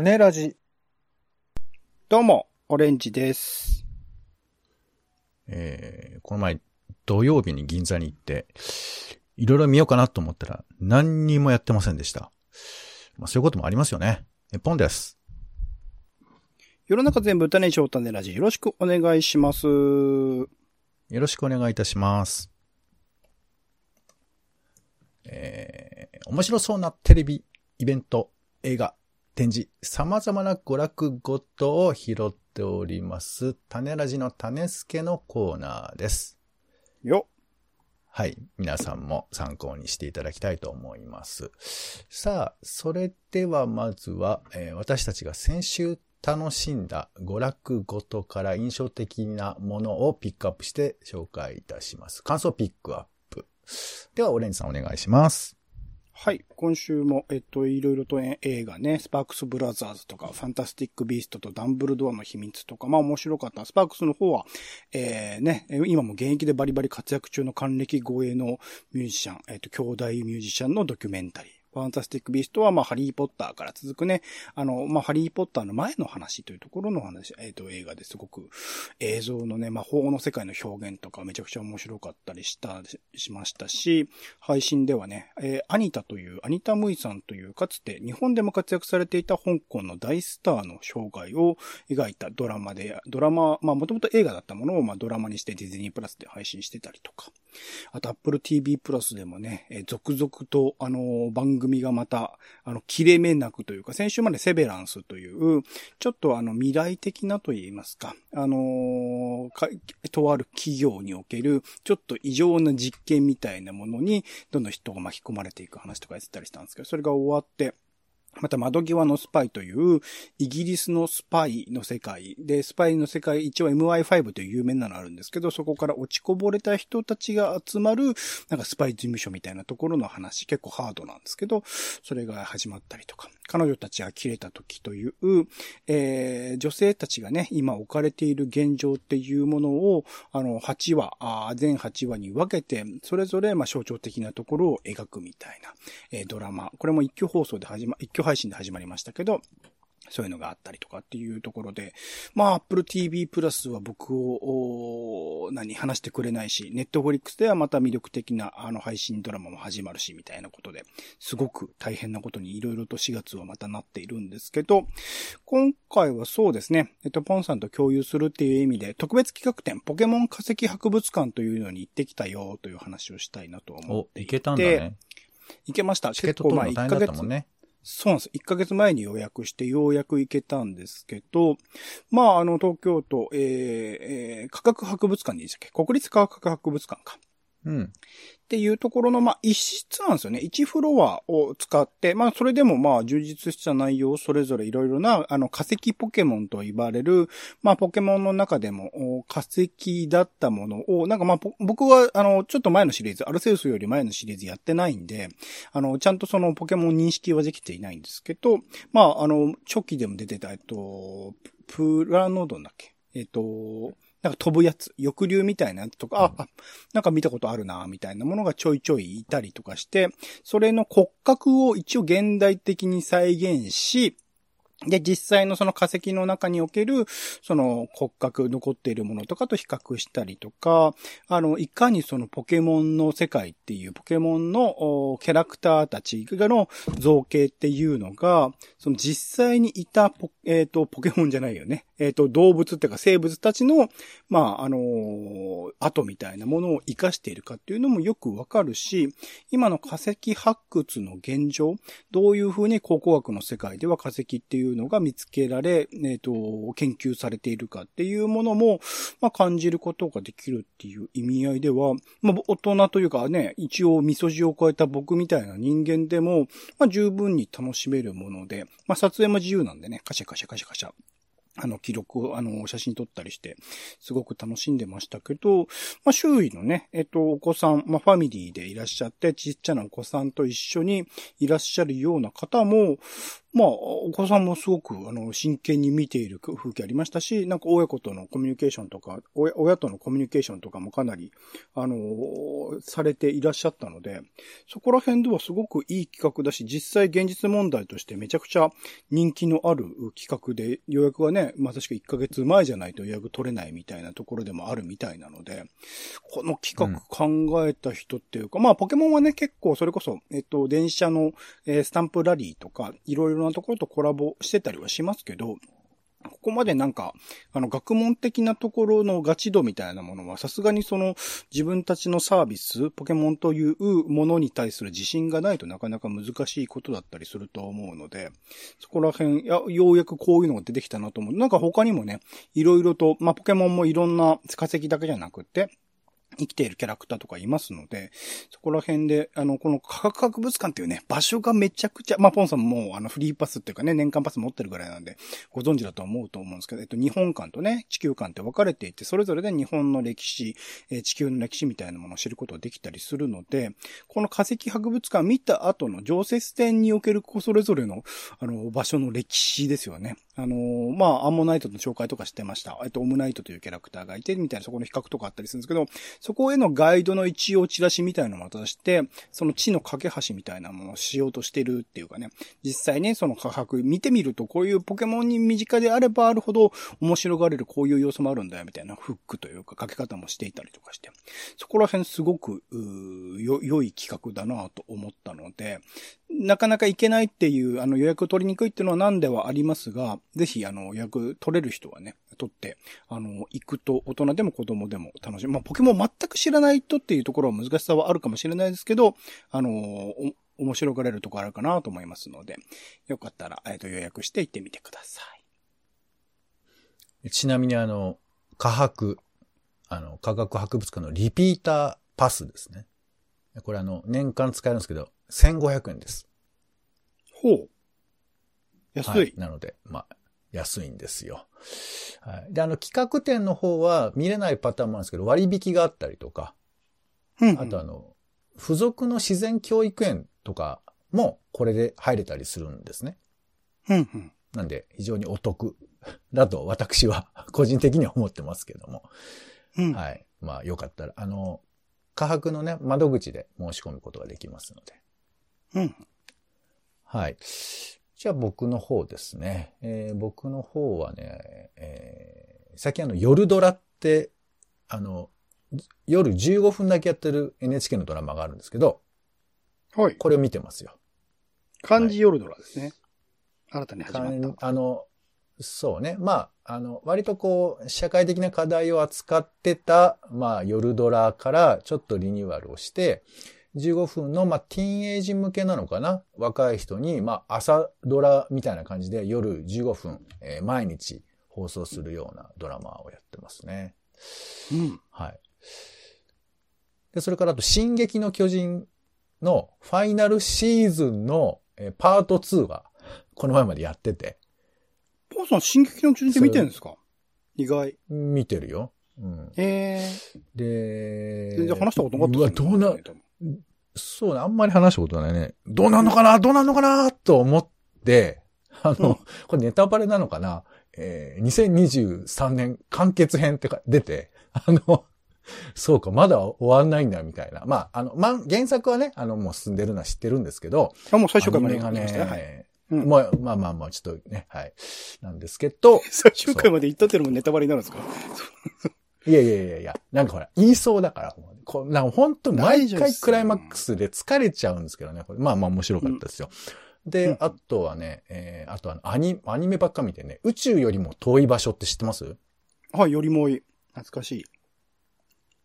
種ラジ。どうも、オレンジです。えーこの前、土曜日に銀座に行って、いろいろ見ようかなと思ったら、何にもやってませんでした。まあ、そういうこともありますよね。え、ポンです。世の中全部種にしよう種ラジ。よろしくお願いします。よろしくお願いいたします。えー面白そうなテレビ、イベント、映画、展示、様々な娯楽ごとを拾っております、種ラジの種助のコーナーです。よ。はい。皆さんも参考にしていただきたいと思います。さあ、それではまずは、えー私たちが先週楽しんだ娯楽ごとから印象的なものをピックアップして紹介いたします。感想ピックアップ。では、オレンジさんお願いします。はい。今週も、えっと、いろいろとえ映画ね、スパークスブラザーズとか、ファンタスティックビーストとダンブルドアの秘密とか、まあ面白かった。スパークスの方は、えー、ね、今も現役でバリバリ活躍中の還暦護衛のミュージシャン、えっと、兄弟ミュージシャンのドキュメンタリー。ファンタスティックビーストは、まあ、ハリーポッターから続くね、あの、まあ、ハリーポッターの前の話というところの話、えっ、と、映画ですごく映像のね、魔法の世界の表現とかめちゃくちゃ面白かったりした、しましたし、配信ではね、えーアニタという、アニタ・ムイさんという、かつて日本でも活躍されていた香港の大スターの生涯を描いたドラマで、ドラマ、まあもともと映画だったものをまあドラマにしてディズニープラスで配信してたりとか、あと Apple TV プラスでもね、えー続々とあのー番組がまた、あの、切れ目なくというか、先週までセベランスという、ちょっとあの未来的なと言いますか、あのとある企業における、ちょっと異常な実験みたいなものに、どんどん人が巻き込まれていく話とかやってたりしたんですけど、それが終わって、また窓際のスパイという、イギリスのスパイの世界。で、スパイの世界、一応 MI5 という有名なのあるんですけど、そこから落ちこぼれた人たちが集まる、なんかスパイ事務所みたいなところの話、結構ハードなんですけど、それが始まったりとか、彼女たちが切れた時という、えー女性たちがね、今置かれている現状っていうものを、あの、8話、あ全8話に分けて、それぞれ、まあ、象徴的なところを描くみたいな、えードラマ。これも一挙放送で始ま、一挙配信で始まりましたけど、そういうのがあったりとかっていうところで、まあ、Apple TV プラスは僕を、お何、話してくれないし、Netflix ではまた魅力的なあの配信ドラマも始まるし、みたいなことで、すごく大変なことにいろいろと4月はまたなっているんですけど、今回はそうですね、えっと、ポンさんと共有するっていう意味で、特別企画展、ポケモン化石博物館というのに行ってきたよという話をしたいなと思っお、ていて。いけたんだね。行けました。チケット取るのだったもんね。そうなんです。1ヶ月前に予約してようやく行けたんですけど、まあ、あの、東京都、えーえー科学博物館でいいでしたっけ？国立科学博物館か。うん。っていうところの、まあ、一室なんですよね。一フロアを使って、まあ、それでもまあ、充実した内容、それぞれいろいろな、あの、化石ポケモンと言われる、まあ、ポケモンの中でも、化石だったものを、なんかまあ、僕は、あの、ちょっと前のシリーズ、アルセウスより前のシリーズやってないんで、あの、ちゃんとそのポケモン認識はできていないんですけど、まあ、あの、初期でも出てた、えっと、プラノドンだっけ？えっと、なんか飛ぶやつ、翼竜みたいなやつとか、あ、あ、なんか見たことあるな、みたいなものがちょいちょいいたりとかして、それの骨格を一応現代的に再現し、で、実際のその化石の中における、その骨格残っているものとかと比較したりとか、あの、いかにそのポケモンの世界っていうポケモンのキャラクターたちの造形っていうのが、その実際にいたポ、えっ、と、ポケモンじゃないよね。えっ、と、動物っていうか生物たちの、まあ、あのー跡みたいなものを活かしているかっていうのもよくわかるし、今の化石発掘の現状、どういうふうに考古学の世界では化石っていういうのが見つけられ、えっ、と、研究されているかっていうものも、まあ、感じることができるっていう意味合いでは、まあ、大人というかね、一応味噌汁を超えた僕みたいな人間でも、まあ、十分に楽しめるもので、まあ、撮影も自由なんでね、カシャカシャカシャカシャ。あの、記録を、あの、写真撮ったりして、すごく楽しんでましたけど、まあ、周囲のね、えっと、お子さん、まあ、ファミリーでいらっしゃって、ちっちゃなお子さんと一緒にいらっしゃるような方も、まあ、お子さんもすごく、あの、真剣に見ている風景ありましたし、なんか親子とのコミュニケーションとか、親親とのコミュニケーションとかもかなり、あの、されていらっしゃったので、そこら辺ではすごくいい企画だし、実際現実問題としてめちゃくちゃ人気のある企画で、予約はね、まさしく1ヶ月前じゃないと予約取れないみたいなところでもあるみたいなので、この企画考えた人っていうか、うん、まあ、ポケモンはね、結構それこそ、えっと、電車の、えー、スタンプラリーとか、いろいろなところとコラボしてたりはしますけど、ここまでなんか、あの、学問的なところのガチ度みたいなものは、さすがにその、自分たちのサービス、ポケモンというものに対する自信がないとなかなか難しいことだったりすると思うので、そこら辺、や、ようやくこういうのが出てきたなと思う。なんか他にもね、いろいろと、まあ、ポケモンもいろんな化石だけじゃなくて、生きているキャラクターとかいますので、そこら辺で、あの、この科学博物館っていうね、場所がめちゃくちゃ、まあ、ポンさんもあの、フリーパスっていうかね、年間パス持ってるぐらいなんで、ご存知だと思うと思うんですけど、えっと、日本館とね、地球館って分かれていて、それぞれで日本の歴史、え地球の歴史みたいなものを知ることができたりするので、この化石博物館見た後の常設展におけるそれぞれの、あの、場所の歴史ですよね。あの、まあ、アンモナイトの紹介とかしてました。えっと、オムナイトというキャラクターがいて、みたいなそこの比較とかあったりするんですけど、そこへのガイドの一応チラシみたいなのを渡して、その地の架け橋みたいなものをしようとしてるっていうかね、実際ね、その価格見てみると、こういうポケモンに身近であればあるほど面白がれるこういう要素もあるんだよ、みたいなフックというか、かけ方もしていたりとかして、そこら辺すごく、よ、良い企画だなと思ったので、なかなか行けないっていう、あの予約取りにくいっていうのは何ではありますが、ぜひあの予約取れる人はね、取って、あの、行くと大人でも子供でも楽しい。まあ、ポケモン全く知らない人っていうところは難しさはあるかもしれないですけど、あの、面白がれるところあるかなと思いますので、よかったら、えっ、と、予約して行ってみてください。ちなみにあの、科博、あの、科学博物館のリピーターパスですね。これあの、年間使えるんですけど、1500円です。ほう。安い。はい、なので、まあ、安いんですよ。はい。で、あの、企画展の方は見れないパターンもあるんですけど、割引があったりとか、うんうん、あとあの、付属の自然教育園とかもこれで入れたりするんですね。うんうん、なんで、非常にお得だと私は個人的には思ってますけども。うん、はい。まあ、よかったら、あの、科博のね、窓口で申し込むことができますので。うん。はい。じゃあ僕の方ですね。えー、僕の方はね、えー、最近あの夜ドラって、あの、夜15分だけやってる NHK のドラマがあるんですけど、はい。これを見てますよ。漢字夜ドラですね。はい、新たに始まった。あの、そうね。まあ、あの、割とこう、社会的な課題を扱ってた、まあ、夜ドラからちょっとリニューアルをして、15分の、まあ、ティーンエイジ向けなのかな？若い人に、まあ、朝ドラみたいな感じで夜15分、えー、毎日放送するようなドラマをやってますね。うん。はい。で、それからあと、進撃の巨人のファイナルシーズンの、えー、パート2が、この前までやってて。ポーさん、進撃の巨人って見てるんですか？意外。見てるよ。うん。へえ。で、全然話したことなかったうわ、どうな、そうね、あんまり話したことないね。どうなんのかな？どうなんのかな？と思って、あの、うん、これネタバレなのかな？えー、2023年完結編ってか出て、あの、そうか、まだ終わんないんだ、みたいな。まあ、あの、ま、原作はね、あの、もう進んでるのは知ってるんですけど。あ、もう最初からまでがね、はい。うん、まあ、まあまあまあ、ちょっとね、はい。なんですけど。最終回まで行ったってのもネタバレになるんですか？いやいやいやいや、なんかほら、言いそうだから、こなんか本当毎回クライマックスで疲れちゃうんですけどね、これ。まあまあ面白かったですよ。うん、で、あとはね、えー、あとはアニアニメばっか見てね、宇宙よりも遠い場所って知ってます？はい、よりもいい。懐かしい。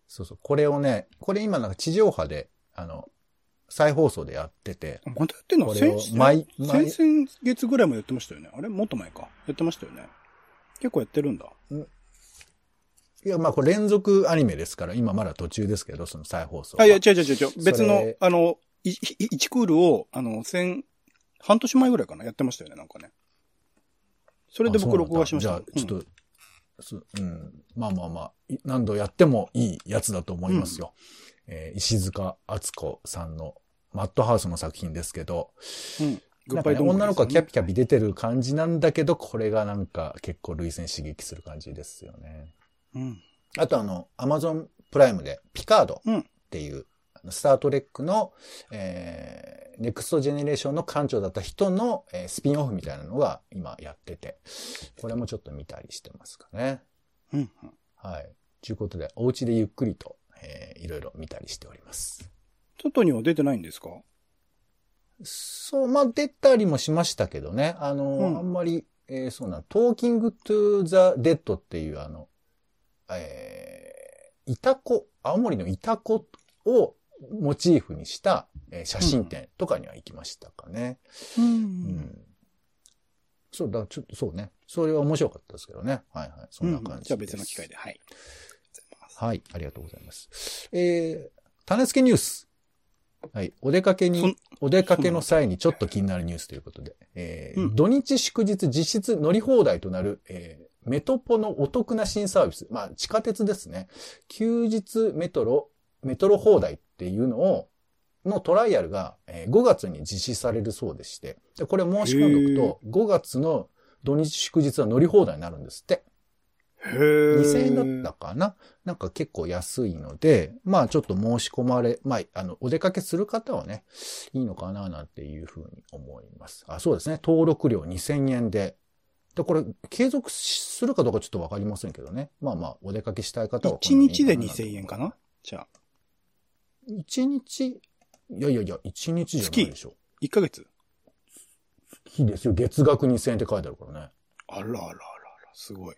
そうそう。これをね、これ今なんか地上波で、あの、再放送でやってて。またやってんの？これを毎、毎、先々月ぐらいもやってましたよね。あれ？もっと前か。やってましたよね。結構やってるんだ。いや、まあこれ連続アニメですから、今まだ途中ですけど、その再放送。あ、いや、違う違う違う。別の、あの、1クールを、あの、千、半年前ぐらいかな、やってましたよね、なんかね。それで僕録画しました。じゃあ、ちょっと、うん、うん、まあまあまあ、何度やってもいいやつだと思いますよ。うん、えー、いしづかあつこさんのマッドハウスの作品ですけど、うん、なんかね、女の子はキャピキャピ出てる感じなんだけど、これがなんか結構涙腺刺激する感じですよね。うん。あとあの、アマゾンプライムでピカードっていう、スタートレックの、えー、ネクストジェネレーションの艦長だった人の、えー、スピンオフみたいなのが今やってて、これもちょっと見たりしてますかね。うん、うん。はい。ということで、お家でゆっくりと、えー、いろいろ見たりしております。外には出てないんですか？そう、まあ、出たりもしましたけどね。あの、うんあんまり、えーそうな、 Talking to the Dead っていう、あの、えー、イタコ、青森のイタコをモチーフにした、えー写真展とかには行きましたかね。う。うんん。そうだ、ちょっとそうね。それは面白かったですけどね。はいはい。そんな感じです。じゃあ別の機会で。はい。はい、ありがとうございます。えー、種付けニュース。はい、お出かけに、お出かけの際にちょっと気になるニュースということで、えーうん土日祝日実質乗り放題となる、えーメトポのお得な新サービス。まあ、地下鉄ですね。休日メトロ、メトロ放題っていうのを、のトライアルが、えー5月に実施されるそうでして、でこれ申し込んでおくと、5月の土日祝日は乗り放題になるんですって。へー2000円だったかな？なんか結構安いので、まあちょっと申し込まれ、まあ、あの、お出かけする方はね、いいのかななんていうふうに思います。あ、そうですね。登録料2000円で。で、これ、継続するかどうかちょっとわかりませんけどね。まあまあ、お出かけしたい方はこ1んなに日でいいか2000円かな？じゃあ、1日？いやいやいや、1日じゃないでしょ。1ヶ月？月ですよ。月額2000円って書いてあるからね。あらあらあらあら、すごい。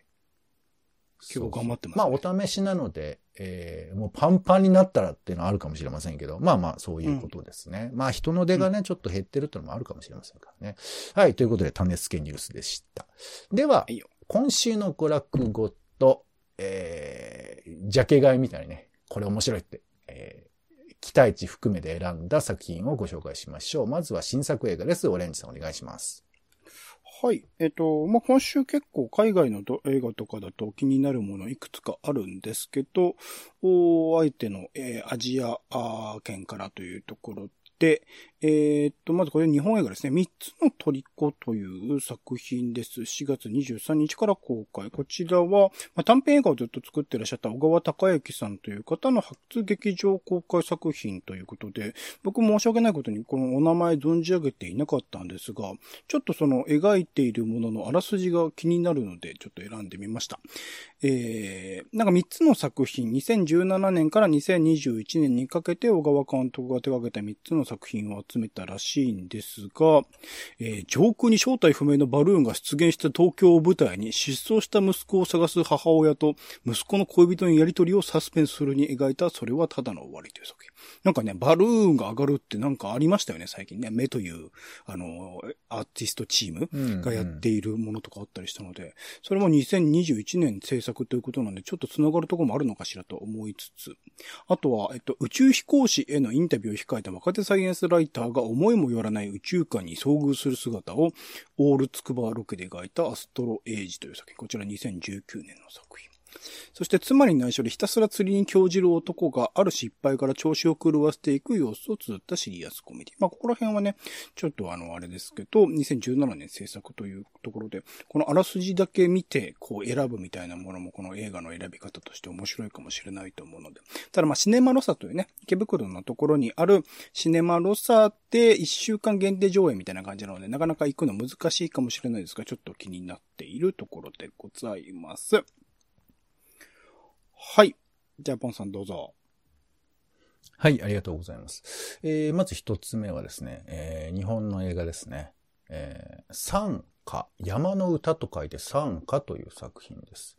結構頑張ってますねまあ、お試しなので、えーもうパンパンになったらっていうのはあるかもしれませんけど、まあまあ、そういうことですね。まあ、人の出がね、ちょっと減ってるっていうのもあるかもしれませんからね。はい、ということで、種付けニュースでした。では、今週の娯楽ごと、えー、ジャケ買いみたいにね、これ面白いって、えー、期待値含めて選んだ作品をご紹介しましょう。まずは新作映画です。オレンジさんお願いします。はい。えっと、まあ、今週結構海外の映画とかだと気になるものいくつかあるんですけど、お相手の、えーアジアあ圏からというところで、えーっと、まずこれ日本映画ですね。三つの虜という作品です。4月23日から公開。こちらは、まあ、短編映画をずっと作ってらっしゃった小川隆之さんという方の初劇場公開作品ということで、僕申し訳ないことにこのお名前存じ上げていなかったんですが、ちょっとその描いているもののあらすじが気になるので、ちょっと選んでみました。えー、なんか3つの作品、2017年から2021年にかけて小川監督が手掛けた3つの作品を集めたらしいんですが、えー上空に正体不明のバルーンが出現した東京を舞台に失踪した息子を探す母親と息子の恋人のやりとりをサスペンスするに描いたそれはただの終わりという作品。なんかね、バルーンが上がるってなんかありましたよね、最近ね。目という、あの、アーティストチームがやっているものとかあったりしたので、それも2021年制作ということなんで、ちょっと繋がるところもあるのかしらと思いつつ、あとは、えっと、宇宙飛行士へのインタビューを控えた若手サイエンスライターが思いもよらない宇宙間に遭遇する姿を、オールつくばロケで描いたアストロエイジという作品。こちら2019年の作品。そして妻に内緒でひたすら釣りに興じる男がある失敗から調子を狂わせていく様子を綴ったシリアスコメディ。まあ、ここら辺はね、ちょっとあの、あれですけど、2017年制作というところで、このあらすじだけ見て、こう選ぶみたいなものもこの映画の選び方として面白いかもしれないと思うので。ただまあ、シネマロサというね、池袋のところにあるシネマロサで1週間限定上映みたいな感じなので、なかなか行くの難しいかもしれないですが、ちょっと気になっているところでございます。はい。じゃあ、ポンさんどうぞ。はい、ありがとうございます。えー、まず一つ目はですね、えー、日本の映画ですね。えー、山歌、山の歌と書いて山歌という作品です。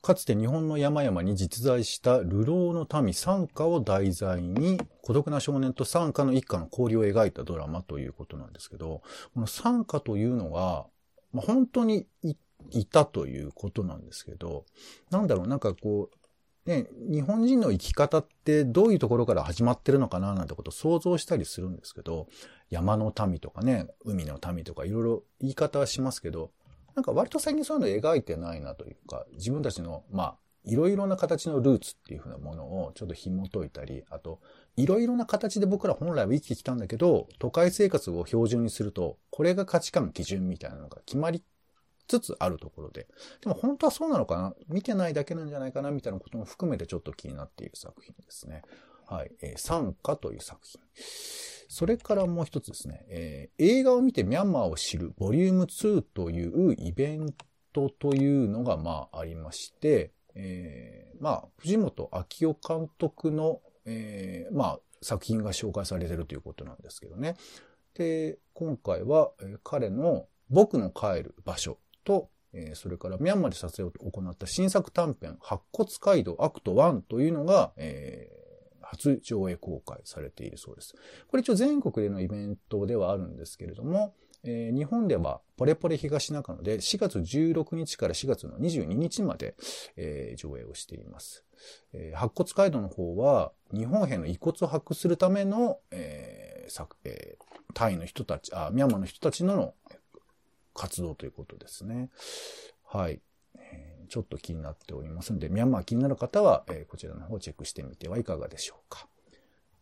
かつて日本の山々に実在した流浪の民山歌を題材に孤独な少年と山歌の一家の交流を描いたドラマということなんですけど、この山歌というのが、まあ、本当にいいたということなんですけど、なんだろう、なんかこう、ね、日本人の生き方ってどういうところから始まってるのかななんてことを想像したりするんですけど、山の民とかね、海の民とかいろいろ言い方はしますけど、なんか割と最近そういうの描いてないなというか、自分たちの、まあ、いろいろな形のルーツっていうふうなものをちょっと紐解いたり、あと、いろいろな形で僕ら本来は生きてきたんだけど、都会生活を標準にすると、これが価値観基準みたいなのが決まりつつあるところで。でも本当はそうなのかな？見てないだけなんじゃないかなみたいなことも含めてちょっと気になっている作品ですね。はい。えー、参加という作品。それからもう一つですね、えー、映画を見てミャンマーを知るボリューム2というイベントというのがまあありまして、えー、まあ、藤本明夫監督の、えー、まあ、作品が紹介されてるということなんですけどね。で、今回は、え、彼の僕の帰る場所と、えー、それからミャンマーで撮影を行った新作短編、白骨街道 Act 1というのが、えー、初上映公開されているそうです。これ一応全国でのイベントではあるんですけれども、えー、日本ではポレポレ東中野で4月16日から4月の22日まで、えー、上映をしています。えー、白骨街道の方は日本兵の遺骨を発掘するための、えーえー、タイの人たち、あ、ミャンマーの人たちの活動ということですね。はい。ちょっと気になっておりますので、ミャンマー気になる方は、え、こちらの方をチェックしてみてはいかがでしょうか。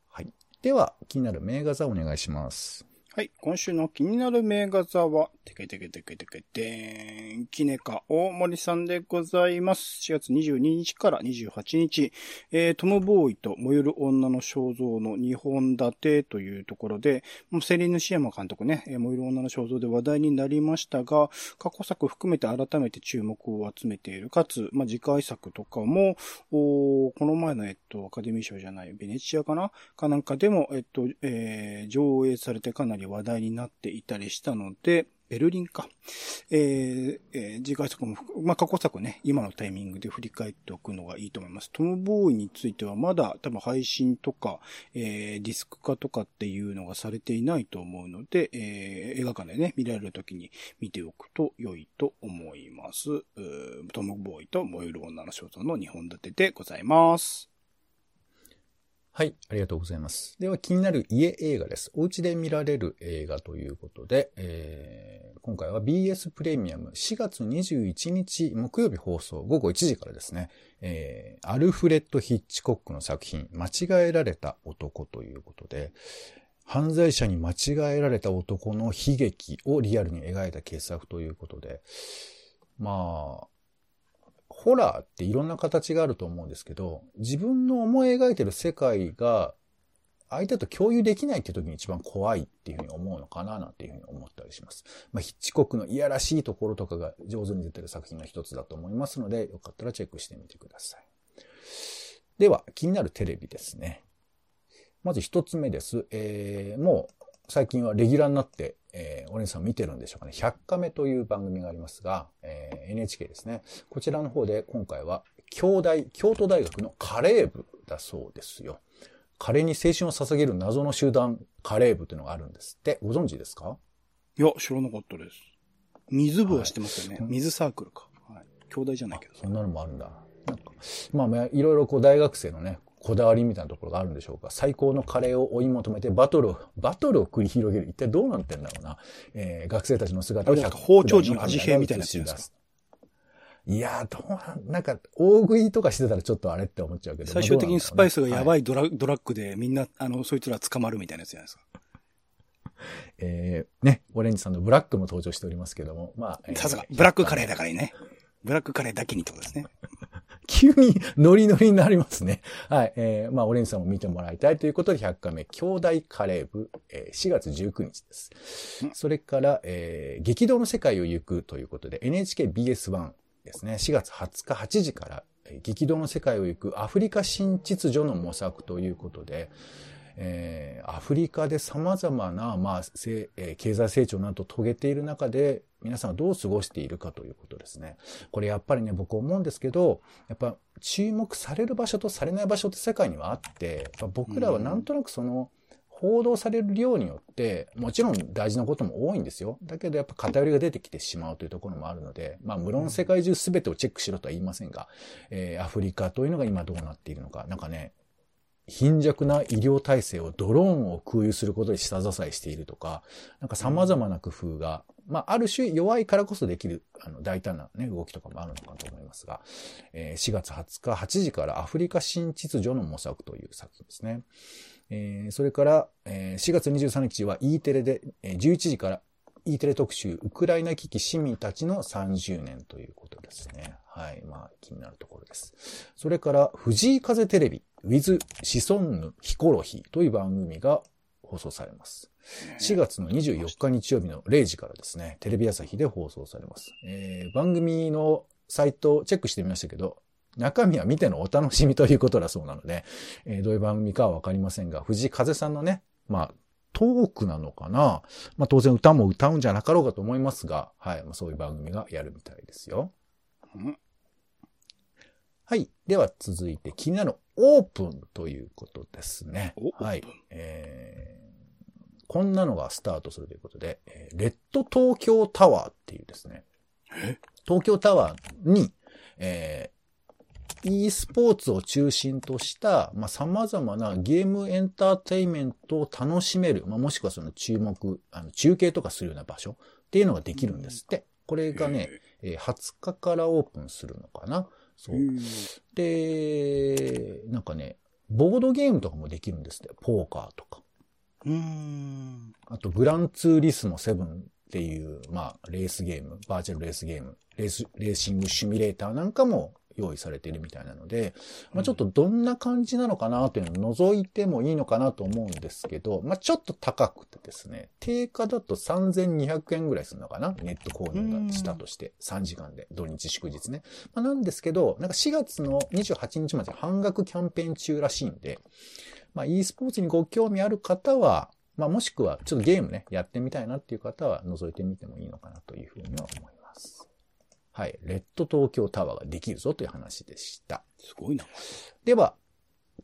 はい。では、気になる名画座お願いします。はい。今週の気になる名画座は、てけてけてけてけてーん、キネカ大森さんでございます。4月22日から28日、えー、トム・ボーイと燃える女の肖像の2本立てというところで、もうセリーヌ・シアマ監督ね、えー、燃える女の肖像で話題になりましたが、過去作含めて改めて注目を集めている。かつ、まあ、次回作とかも、おこの前の、えっと、アカデミー賞じゃない、ベネチアかな？かなんかでも、えっと、えー、上映されてかなり話題になっていたりしたので、ベルリンか。えー、えー、次回作も、まあ、過去作ね、今のタイミングで振り返っておくのがいいと思います。トム・ボーイについてはまだ多分配信とか、えー、ディスク化とかっていうのがされていないと思うので、えー、映画館でね、見られる時に見ておくと良いと思います。トム・ボーイと燃える女の肖像の2本立てでございます。はい、ありがとうございます。では気になる家映画です。お家で見られる映画ということで、えー、今回は BS プレミアム4月21日木曜日放送午後1時からですね、えー、アルフレッド・ヒッチコックの作品、間違えられた男ということで、犯罪者に間違えられた男の悲劇をリアルに描いた傑作ということで、まあ、ホラーっていろんな形があると思うんですけど、自分の思い描いてる世界が相手と共有できないって時に一番怖いっていうふうに思うのかななんていうふうに思ったりします。まあ、ヒッチコックのいやらしいところとかが上手に出てる作品の一つだと思いますので、よかったらチェックしてみてください。では、気になるテレビですね。まず一つ目です。えー、もう最近はレギュラーになって、えー、お姉さん見てるんでしょうかね。100カメという番組がありますが、えー、NHK ですね。こちらの方で今回は、京大、京都大学のカレー部だそうですよ。カレーに青春を捧げる謎の集団カレー部というのがあるんですって。ご存知ですか？いや、知らなかったです。水部は知ってますよね。はい、水サークルか。はい。兄弟じゃないけど。そんなのもあるんだ。なんか、まあ、いろいろこう大学生のね、こだわりみたいなところがあるんでしょうか？最高のカレーを追い求めてバトルを、バトルを繰り広げる。一体どうなってんだろうな？えー、学生たちの姿をなんか包丁時の味変みたいなやつですいやー、どうなんか、大食いとかしてたらちょっとあれって思っちゃうけど。最終的にスパイスがやばいドラはい、ドラッグでみんな、あの、そいつら捕まるみたいなやつじゃないですか。えー、ね、オレンジさんのブラックも登場しておりますけども、まあ。さすが、ブラックカレーだからね。ブラックカレーだけにってことですね。急にノリノリになりますね。はい。えー、まあ、オレンジさんも見てもらいたいということで、100回目、兄弟カレー部、えー、4月19日です。それから、えー、激動の世界を行くということで、NHKBS1 ですね。4月20日8時から、激動の世界を行くアフリカ新秩序の模索ということで、えー、アフリカで様々な、まあ、えー、経済成長など遂げている中で、皆さんはどう過ごしているかということですね。これやっぱりね、僕思うんですけど、やっぱ注目される場所とされない場所って世界にはあって、僕らはなんとなくその、報道される量によって、もちろん大事なことも多いんですよ。だけどやっぱ偏りが出てきてしまうというところもあるので、まあ無論世界中全てをチェックしろとは言いませんが、えー、アフリカというのが今どうなっているのか、なんかね、貧弱な医療体制をドローンを空輸することで下支えしているとか、なんか様々な工夫が、まあ、ある種弱いからこそできる、あの、大胆なね、動きとかもあるのかと思いますが、えー、4月20日8時からアフリカ新秩序の模索という作品ですね。えー、それから、えー、4月23日は E テレで、えー、11時から E テレ特集、ウクライナ危機市民たちの30年ということですね。はい。まあ、気になるところです。それから、藤井風テレビ、with シソンヌヒコロヒーという番組が放送されます。4月の24日日曜日の0時からですね、テレビ朝日で放送されます。えー、番組のサイトをチェックしてみましたけど、中身は見てのお楽しみということだそうなので、えー、どういう番組かはわかりませんが、藤井風さんのね、まあ、トークなのかなまあ当然歌も歌うんじゃなかろうかと思いますが、はい。まあ、そういう番組がやるみたいですよ。はい。では続いて気になるオープンということですね。はい。えー、こんなのがスタートするということで、レッド東京タワーっていうですね。東京タワーに、え e スポーツを中心とした、まあ、様々なゲームエンターテイメントを楽しめる、まあ、もしくはその注目、あの、中継とかするような場所っていうのができるんですって。これがね、えー、20日からオープンするのかな。そう。で、なんかね、ボードゲームとかもできるんですって。ポーカーとか。うん。あと、グランツーリスモ7っていう、まあ、レースゲーム、バーチャルレースゲーム、レース、レーシングシミュレーターなんかも用意されているみたいなので、まあ、ちょっとどんな感じなのかなというのを覗いてもいいのかなと思うんですけど、まあ、ちょっと高くてですね、定価だと3200円ぐらいするのかな？ネット購入したとして、3時間で、土日祝日ね。まあ、なんですけど、なんか4月の28日まで半額キャンペーン中らしいんで、まあ、e スポーツにご興味ある方は、まあ、もしくはちょっとゲームね、やってみたいなっていう方は覗いてみてもいいのかなというふうに。はい。レッド東京タワーができるぞという話でした。すごいな。では、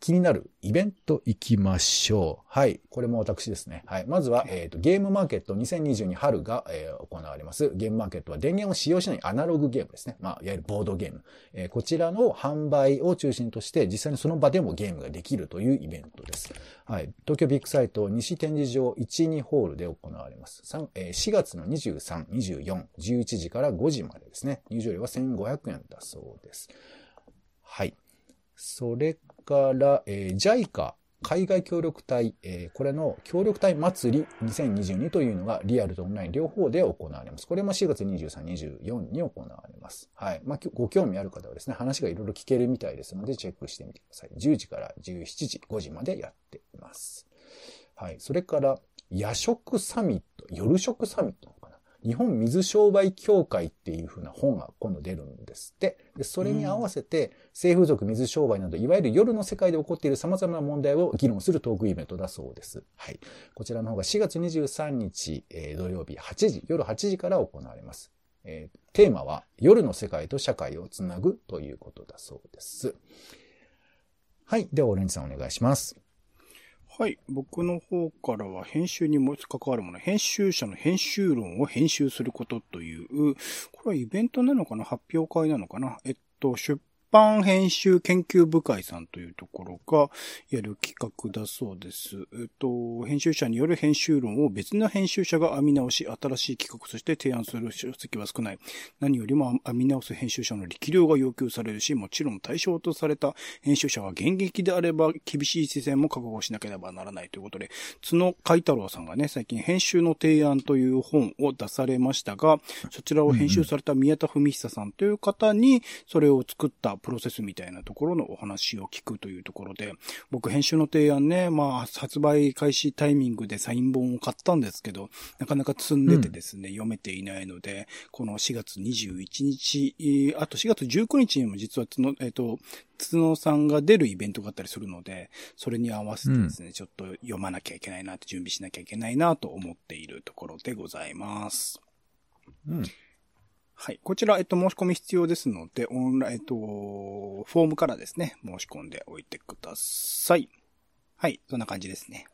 気になるイベント行きましょう。はい。これも私ですね。はい。まずは、えっ、ー、と、ゲームマーケット2022春が、えー、行われます。ゲームマーケットは電源を使用しないアナログゲームですね。まあ、いわゆるボードゲーム。えー、こちらの販売を中心として、実際にその場でもゲームができるというイベントです。はい。東京ビッグサイト西展示場1、2ホールで行われます。3, えー、4月の23、24、11時から5時までですね。入場料は1500円だそうです。はい。それから、えー、JICA 海外協力隊、えー、これの協力隊祭り2022というのがリアルとオンライン両方で行われます。これも4月23、24に行われます。はい。まあ、ご興味ある方はですね、話がいろいろ聞けるみたいですので、チェックしてみてください。10時から17時、5時までやっています。はい。それから、夜食サミット、夜食サミット日本水商売協会っていう風な本が今度出るんですって。で、それに合わせて、性風俗水商売など、いわゆる夜の世界で起こっている様々な問題を議論するトークイベントだそうです。はい。こちらの方が4月23日、えー、土曜日8時、夜8時から行われます。えー、テーマは、夜の世界と社会をつなぐということだそうです。はい。では、オレンジさんお願いします。はい。僕の方からは編集にも関わるもの、編集者の編集論を編集することという、これはイベントなのかな？発表会なのかな？えっと、出版編集研究部会さんというところがやる企画だそうです。えっと、編集者による編集論を別の編集者が編み直し、新しい企画として提案する書籍は少ない。何よりも編み直す編集者の力量が要求されるし、もちろん対象とされた編集者は現役であれば厳しい視線も覚悟しなければならないということで、角海太郎さんがね、最近編集の提案という本を出されましたが、そちらを編集された宮田文久さんという方に、それを作ったプロセスみたいなところのお話を聞くというところで、僕編集の提案ね、まあ、発売開始タイミングでサイン本を買ったんですけど、なかなか積んでてですね、うん、読めていないので、この4月21日、あと4月19日にも実はつの、えっ、と、つのさんが出るイベントがあったりするので、それに合わせてですね、うん、ちょっと読まなきゃいけないなって準備しなきゃいけないなと思っているところでございます。うん。はい。こちら、えっと、申し込み必要ですので、オンライン、えっと、フォームからですね、申し込んでおいてください。はい。そんな感じですね。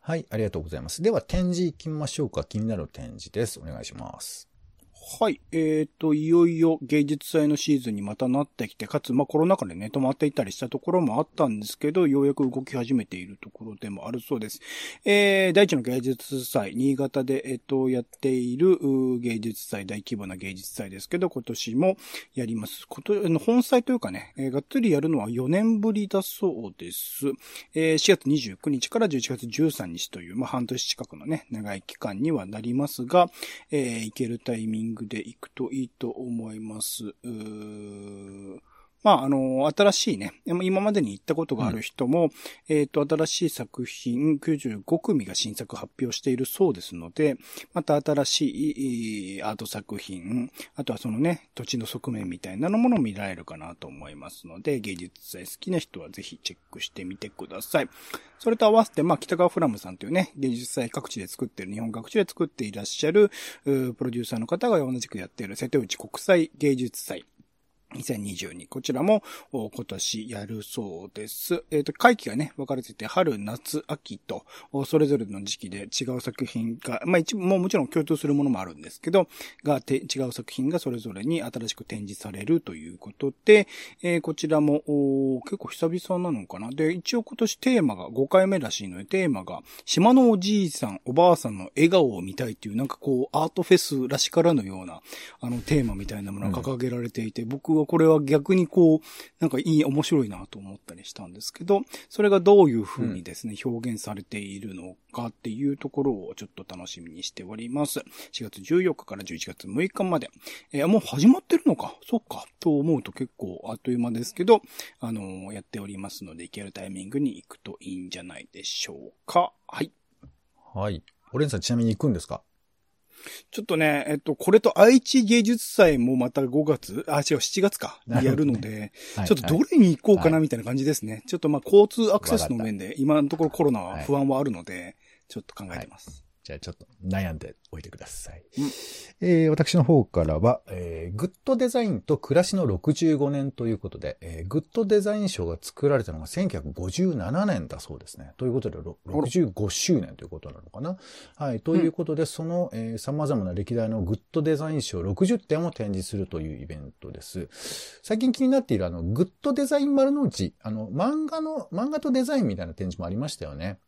はい。ありがとうございます。では、展示行きましょうか。気になる展示です。お願いします。はい。えっ、ー、と、いよいよ芸術祭のシーズンにまたなってきて、かつ、まあ、コロナ禍でね、止まっていたりしたところもあったんですけど、ようやく動き始めているところでもあるそうです。えー、第一の芸術祭、新潟で、えっ、ー、と、やっている芸術祭、大規模な芸術祭ですけど、今年もやります。こと、本祭というかね、えー、がっつりやるのは4年ぶりだそうです。えー、4月29日から11月13日という、まあ、半年近くのね、長い期間にはなりますが、えー、行けるタイミングでいくといいと思います。まあ、あの、新しいね、今までに行ったことがある人も、うん、えっ、と、新しい作品95組が新作発表しているそうですので、また新しいアート作品、あとはそのね、土地の側面みたいなものを見られるかなと思いますので、芸術祭好きな人はぜひチェックしてみてください。それと合わせて、まあ、北川フラムさんというね、芸術祭各地で作っている、日本各地で作っていらっしゃる、プロデューサーの方が同じくやっている瀬戸内国際芸術祭。2022。こちらも今年やるそうです。えっ、ー、と、会期がね、分かれてて、春、夏、秋と、それぞれの時期で違う作品が、まあ一部ももちろん共通するものもあるんですけど、がて、違う作品がそれぞれに新しく展示されるということで、えー、こちらも結構久々なのかな。で、一応今年テーマが5回目らしいので、テーマが、島のおじいさん、おばあさんの笑顔を見たいっていう、なんかこう、アートフェスらしからぬような、あの、テーマみたいなものが掲げられていて、うん、僕はこれは逆にこう、なんかいい、面白いなと思ったりしたんですけど、それがどういう風にですね、うん、表現されているのかっていうところをちょっと楽しみにしております。4月14日から11月6日まで。えー、もう始まってるのか？そっか。と思うと結構あっという間ですけど、あのー、やっておりますので、行けるタイミングに行くといいんじゃないでしょうか。はい。はい。オレンさんちなみに行くんですか？ちょっとね、えっと、これと愛知芸術祭もまた5月、あ、違う、7月か、ね、やるので、はい、ちょっとどれに行こうかなみたいな感じですね。はい、ちょっとまあ、交通アクセスの面で、今のところコロナは不安はあるので、ちょっと考えてます。じゃあちょっと悩んでおいてください。うん、えー、私の方からは、えー、グッドデザインと暮らしの65年ということで、えー、グッドデザイン賞が作られたのが1957年だそうですね。ということで、65周年ということなのかな？はい。ということで、うん、その、えー、様々な歴代のグッドデザイン賞60点を展示するというイベントです。最近気になっているあの、グッドデザイン丸の内、あの、漫画の、漫画とデザインみたいな展示もありましたよね。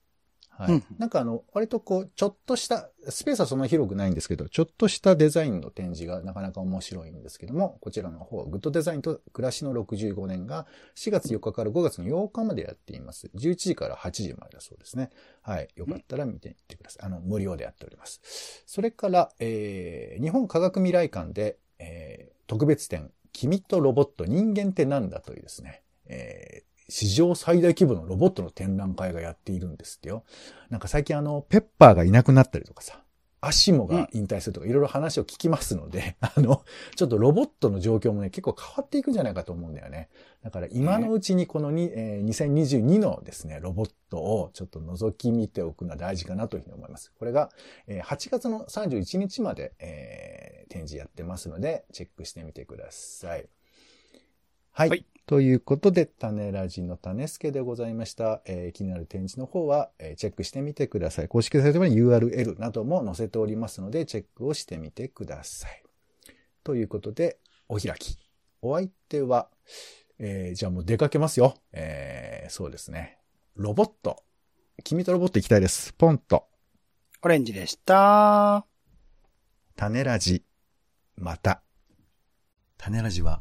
はい。うん、なんかあの、割とこう、ちょっとした、スペースはそんな広くないんですけど、ちょっとしたデザインの展示がなかなか面白いんですけども、こちらの方、グッドデザインと暮らしの65年が4月4日から5月の8日までやっています。11時から8時までだそうですね。はい。よかったら見てみてください。あの、無料でやっております。それから、えー、日本科学未来館で、えー、特別展、君とロボット人間ってなんだというですね、えー、史上最大規模のロボットの展覧会がやっているんですってよ。なんか最近あの、ペッパーがいなくなったりとかさ、アシモが引退するとかいろいろ話を聞きますので、あの、ちょっとロボットの状況もね、結構変わっていくんじゃないかと思うんだよね。だから今のうちにこのに、えー、2022のですね、ロボットをちょっと覗き見ておくのは大事かなというふうに思います。これが、えー、8月の31日まで、えー、展示やってますので、チェックしてみてください。はい。はいということで、種ラジの種助でございました。えー、気になる展示の方は、えー、チェックしてみてください。公式サイトに URL なども載せておりますので、チェックをしてみてください。ということで、お開き。お相手は、えー、じゃあもう出かけますよ。えー、そうですね。ロボット。君とロボット行きたいです。ポンと。オレンジでした。種ラジ。また。種ラジは、